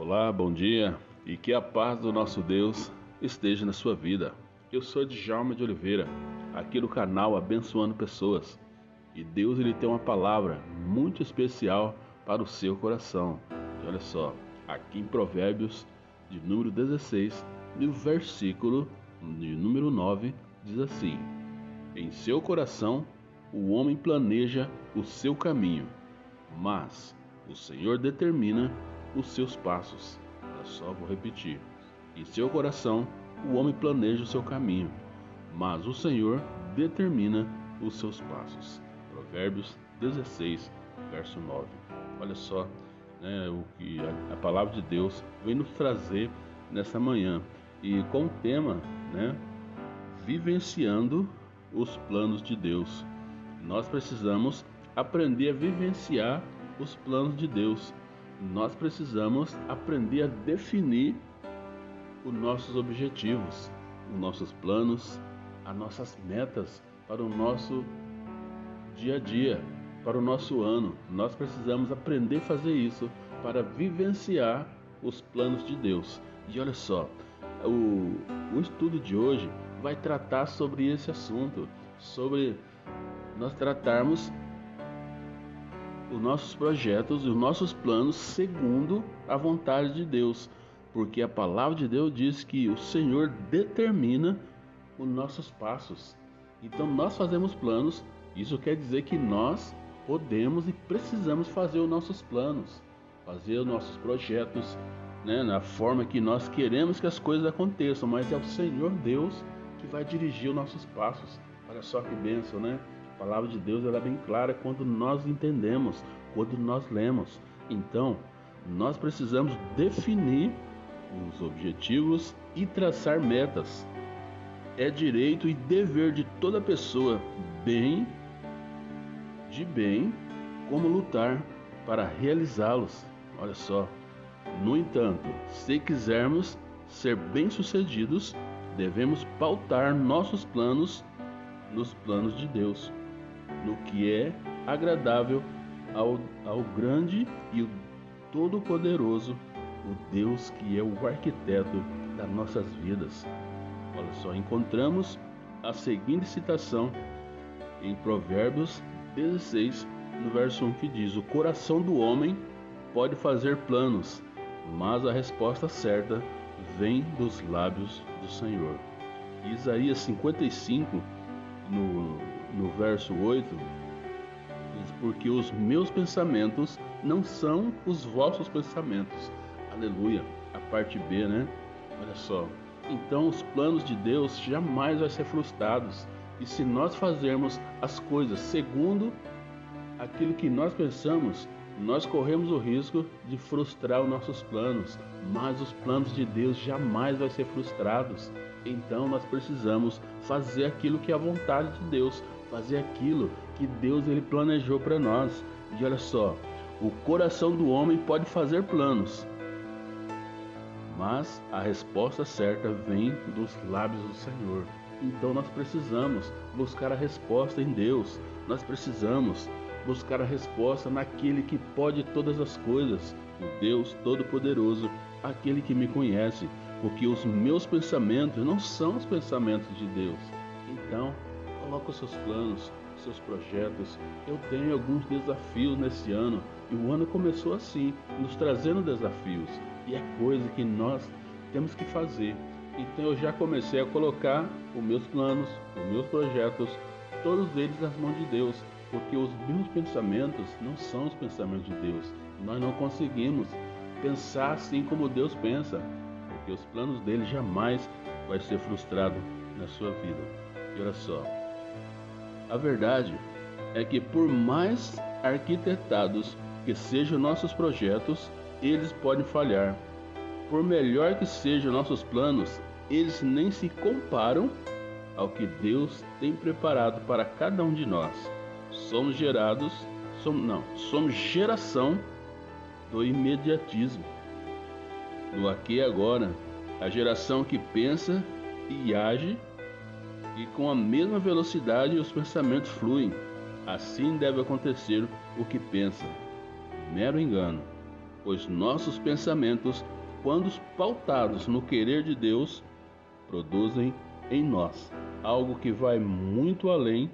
Olá, bom dia e que a paz do nosso Deus esteja na sua vida. Eu sou Djalma de Oliveira, aqui no canal Abençoando Pessoas. E Deus ele tem uma palavra muito especial para o seu coração. E olha só, aqui em Provérbios, de número 16, no versículo de número 9, diz assim: Em seu coração o homem planeja o seu caminho, mas o Senhor determina os seus passos. Olha só, vou repetir. Em seu coração, o homem planeja o seu caminho, mas o Senhor determina os seus passos. Provérbios 16, verso 9. Olha só né, o que a, a, palavra de Deus vem nos trazer nessa manhã. E com o tema, né, vivenciando os planos de Deus. Nós precisamos aprender a vivenciar os planos de Deus nós precisamos aprender a definir os nossos objetivos, os nossos planos, as nossas metas para o nosso dia a dia, para o nosso ano. Nós precisamos aprender a fazer isso para vivenciar os planos de Deus. E olha só, o, o estudo de hoje vai tratar sobre esse assunto, sobre nós tratarmos os nossos projetos e os nossos planos segundo a vontade de Deus, porque a palavra de Deus diz que o Senhor determina os nossos passos. Então nós fazemos planos, isso quer dizer que nós podemos e precisamos fazer os nossos planos, fazer os nossos projetos, né, na forma que nós queremos que as coisas aconteçam, mas é o Senhor Deus que vai dirigir os nossos passos. Olha só que bênção, né? Palavra de Deus ela é bem clara quando nós entendemos, quando nós lemos. Então, nós precisamos definir os objetivos e traçar metas. É direito e dever de toda pessoa, bem de bem, como lutar para realizá-los. Olha só. No entanto, se quisermos ser bem-sucedidos, devemos pautar nossos planos nos planos de Deus no que é agradável ao, ao grande e todo-poderoso, o Deus que é o arquiteto das nossas vidas. Olha só, encontramos a seguinte citação em Provérbios 16, no verso 1, que diz: O coração do homem pode fazer planos, mas a resposta certa vem dos lábios do Senhor. Isaías 55, no no verso 8, diz: Porque os meus pensamentos não são os vossos pensamentos. Aleluia. A parte B, né? Olha só. Então os planos de Deus jamais vão ser frustrados. E se nós fazermos as coisas segundo aquilo que nós pensamos, nós corremos o risco de frustrar os nossos planos, mas os planos de Deus jamais vão ser frustrados. Então nós precisamos fazer aquilo que é a vontade de Deus, fazer aquilo que Deus ele planejou para nós. E olha só, o coração do homem pode fazer planos, mas a resposta certa vem dos lábios do Senhor. Então nós precisamos buscar a resposta em Deus. Nós precisamos buscar a resposta naquele que pode todas as coisas, o Deus Todo-Poderoso, aquele que me conhece, porque os meus pensamentos não são os pensamentos de Deus. Então, Coloque os seus planos, os seus projetos. Eu tenho alguns desafios nesse ano e o ano começou assim, nos trazendo desafios. E é coisa que nós temos que fazer. Então eu já comecei a colocar os meus planos, os meus projetos, todos eles nas mãos de Deus, porque os meus pensamentos não são os pensamentos de Deus. Nós não conseguimos pensar assim como Deus pensa, porque os planos dele jamais vai ser frustrado na sua vida. E olha só, a verdade é que, por mais arquitetados que sejam nossos projetos, eles podem falhar. Por melhor que sejam nossos planos, eles nem se comparam ao que Deus tem preparado para cada um de nós. Somos gerados, somos, não, somos geração do imediatismo, do aqui e agora, a geração que pensa e age e com a mesma velocidade os pensamentos fluem. Assim deve acontecer o que pensa. Mero engano. pois nossos pensamentos, quando pautados no querer de Deus, produzem em nós algo que vai muito além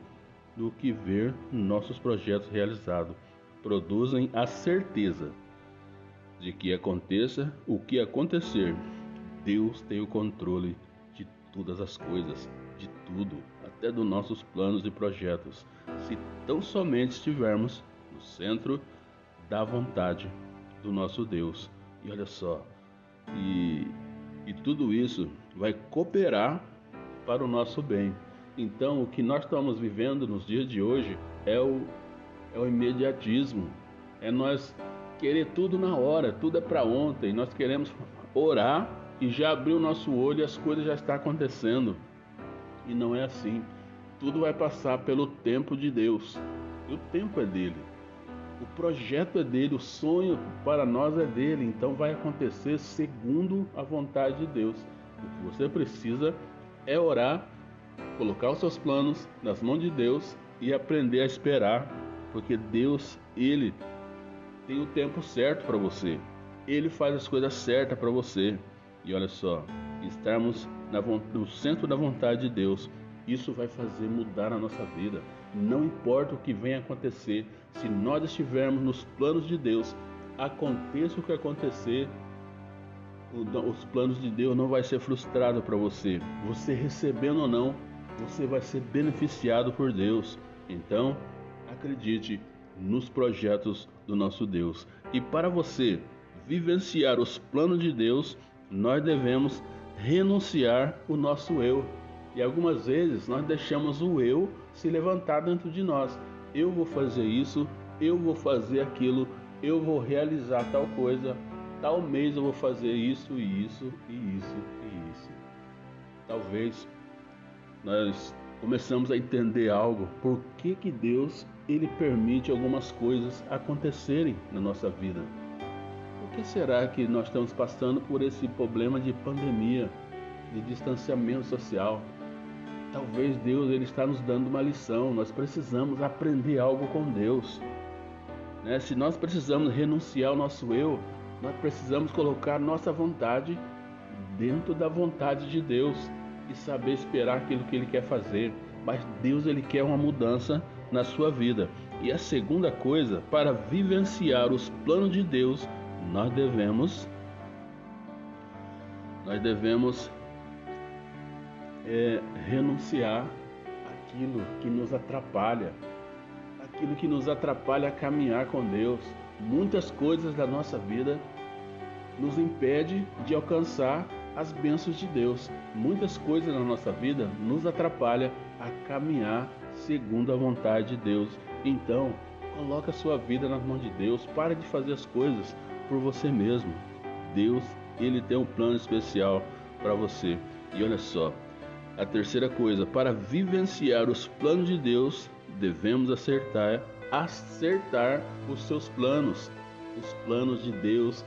do que ver nossos projetos realizados. Produzem a certeza de que aconteça o que acontecer, Deus tem o controle de todas as coisas, tudo, até dos nossos planos e projetos, se tão somente estivermos no centro da vontade do nosso Deus. E olha só, e, e tudo isso vai cooperar para o nosso bem. Então, o que nós estamos vivendo nos dias de hoje é o, é o imediatismo, é nós querer tudo na hora, tudo é para ontem. Nós queremos orar e já abrir o nosso olho e as coisas já estão acontecendo. E não é assim. Tudo vai passar pelo tempo de Deus. E o tempo é dele. O projeto é dele, o sonho para nós é dele. Então vai acontecer segundo a vontade de Deus. O que você precisa é orar, colocar os seus planos nas mãos de Deus e aprender a esperar, porque Deus, ele tem o tempo certo para você. Ele faz as coisas certas para você. E olha só, estarmos no centro da vontade de Deus, isso vai fazer mudar a nossa vida. Não importa o que venha acontecer, se nós estivermos nos planos de Deus, aconteça o que acontecer, os planos de Deus não vai ser frustrado para você. Você recebendo ou não, você vai ser beneficiado por Deus. Então, acredite, nos projetos do nosso Deus. E para você vivenciar os planos de Deus, nós devemos renunciar o nosso eu. E algumas vezes nós deixamos o eu se levantar dentro de nós. Eu vou fazer isso, eu vou fazer aquilo, eu vou realizar tal coisa, tal mês eu vou fazer isso e isso e isso e isso. Talvez nós começamos a entender algo, por que que Deus ele permite algumas coisas acontecerem na nossa vida. Que será que nós estamos passando por esse problema de pandemia, de distanciamento social? Talvez Deus ele está nos dando uma lição. Nós precisamos aprender algo com Deus. Né? Se nós precisamos renunciar ao nosso eu, nós precisamos colocar nossa vontade dentro da vontade de Deus e saber esperar aquilo que Ele quer fazer. Mas Deus ele quer uma mudança na sua vida. E a segunda coisa, para vivenciar os planos de Deus, nós devemos nós devemos é, renunciar aquilo que nos atrapalha, aquilo que nos atrapalha a caminhar com Deus. Muitas coisas da nossa vida nos impede de alcançar as bênçãos de Deus. Muitas coisas na nossa vida nos atrapalha a caminhar segundo a vontade de Deus. Então, coloque a sua vida nas mãos de Deus. Pare de fazer as coisas por você mesmo. Deus, ele tem um plano especial para você. E olha só, a terceira coisa, para vivenciar os planos de Deus, devemos acertar, acertar os seus planos. Os planos de Deus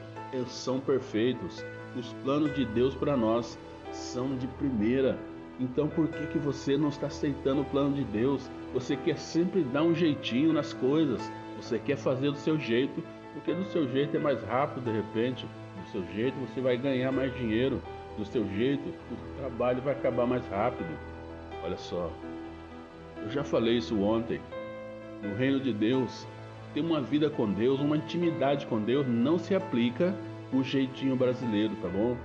são perfeitos. Os planos de Deus para nós são de primeira. Então por que, que você não está aceitando o plano de Deus? Você quer sempre dar um jeitinho nas coisas. Você quer fazer do seu jeito, porque do seu jeito é mais rápido de repente. Do seu jeito você vai ganhar mais dinheiro. Do seu jeito o trabalho vai acabar mais rápido. Olha só, eu já falei isso ontem. No reino de Deus, ter uma vida com Deus, uma intimidade com Deus, não se aplica o jeitinho brasileiro, tá bom?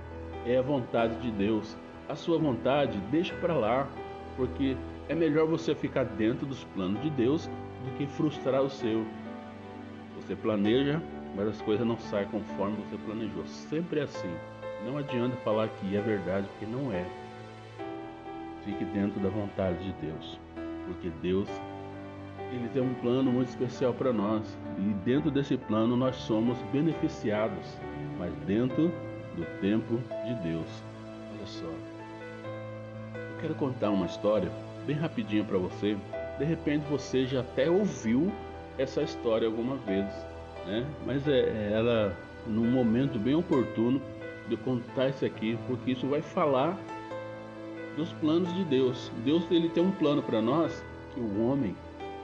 É a vontade de Deus a sua vontade, deixa para lá, porque é melhor você ficar dentro dos planos de Deus do que frustrar o seu. Você planeja, mas as coisas não saem conforme você planejou. Sempre é assim. Não adianta falar que é verdade, porque não é. Fique dentro da vontade de Deus, porque Deus ele tem um plano muito especial para nós e dentro desse plano nós somos beneficiados, mas dentro do tempo de Deus. Olha só quero contar uma história bem rapidinho para você. De repente você já até ouviu essa história alguma vez, né? Mas é, é ela num momento bem oportuno de contar isso aqui, porque isso vai falar dos planos de Deus. Deus ele tem um plano para nós que o homem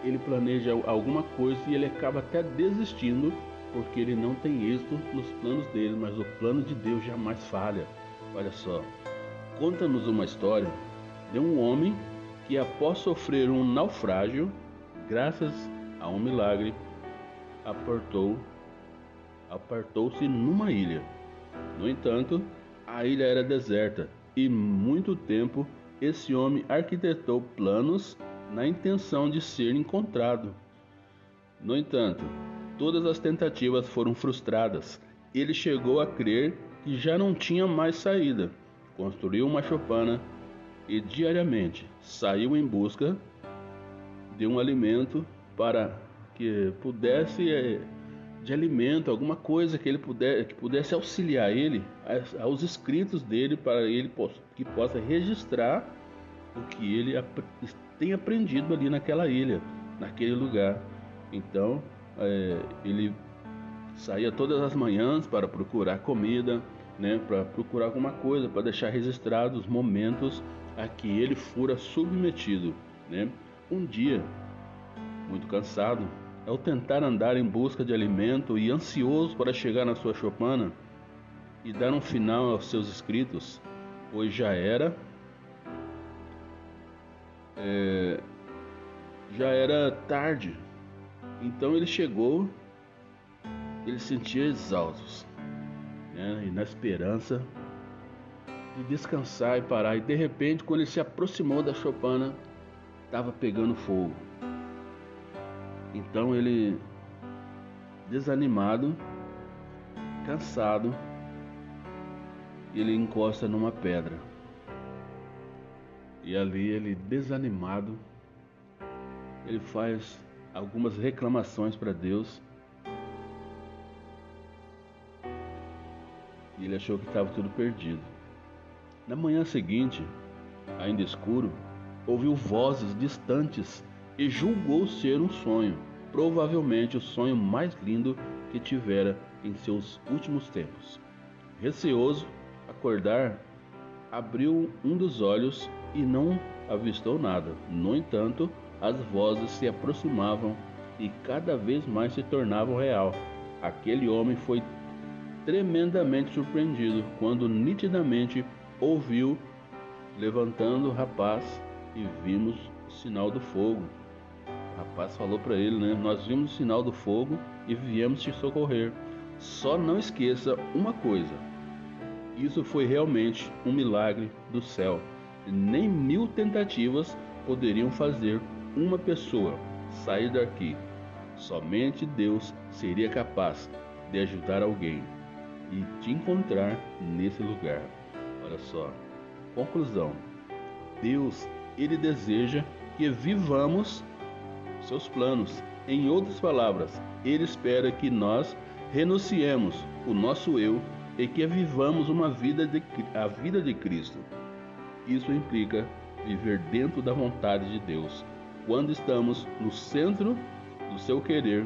ele planeja alguma coisa e ele acaba até desistindo porque ele não tem êxito nos planos dele, mas o plano de Deus jamais falha. Olha só, conta-nos uma história de um homem que, após sofrer um naufrágio, graças a um milagre, aportou, apartou-se numa ilha. No entanto, a ilha era deserta e muito tempo esse homem arquitetou planos na intenção de ser encontrado. No entanto, todas as tentativas foram frustradas. Ele chegou a crer que já não tinha mais saída. Construiu uma chopana e diariamente saiu em busca de um alimento para que pudesse eh, de alimento, alguma coisa que ele puder, que pudesse auxiliar ele aos escritos dele para ele que possa registrar o que ele tem aprendido ali naquela ilha, naquele lugar. Então é, ele saía todas as manhãs para procurar comida, né, para procurar alguma coisa, para deixar registrados os momentos a que ele fora submetido. Né? Um dia, muito cansado, ao tentar andar em busca de alimento e ansioso para chegar na sua chopana e dar um final aos seus escritos, pois já era é, já era tarde. Então ele chegou, ele sentia exaustos, né? e na esperança de descansar e parar. E de repente, quando ele se aproximou da chopana, estava pegando fogo. Então ele, desanimado, cansado, ele encosta numa pedra. E ali ele, desanimado, ele faz algumas reclamações para Deus. E ele achou que estava tudo perdido. Na manhã seguinte, ainda escuro, ouviu vozes distantes e julgou ser um sonho, provavelmente o sonho mais lindo que tivera em seus últimos tempos. Receoso, acordar, abriu um dos olhos e não avistou nada. No entanto, as vozes se aproximavam e cada vez mais se tornavam real. Aquele homem foi tremendamente surpreendido quando nitidamente ouviu levantando o rapaz e vimos o sinal do fogo rapaz falou para ele, né? Nós vimos o sinal do fogo e viemos te socorrer. Só não esqueça uma coisa: isso foi realmente um milagre do céu. Nem mil tentativas poderiam fazer uma pessoa sair daqui. Somente Deus seria capaz de ajudar alguém e te encontrar nesse lugar. Olha só. Conclusão: Deus, ele deseja que vivamos seus planos. Em outras palavras, ele espera que nós renunciemos o nosso eu e que vivamos uma vida de, a vida de Cristo. Isso implica viver dentro da vontade de Deus, quando estamos no centro do seu querer,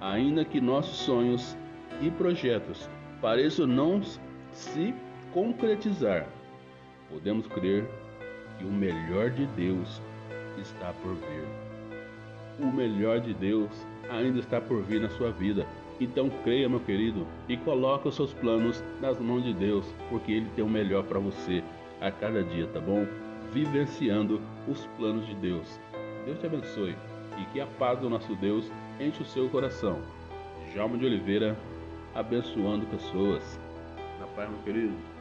ainda que nossos sonhos e projetos pareçam não se concretizar, podemos crer que o melhor de Deus está por vir o melhor de Deus ainda está por vir na sua vida. Então creia, meu querido, e coloque os seus planos nas mãos de Deus, porque Ele tem o melhor para você a cada dia, tá bom? Vivenciando os planos de Deus. Deus te abençoe e que a paz do nosso Deus enche o seu coração. Jalma de Oliveira, abençoando pessoas. Na paz, meu querido.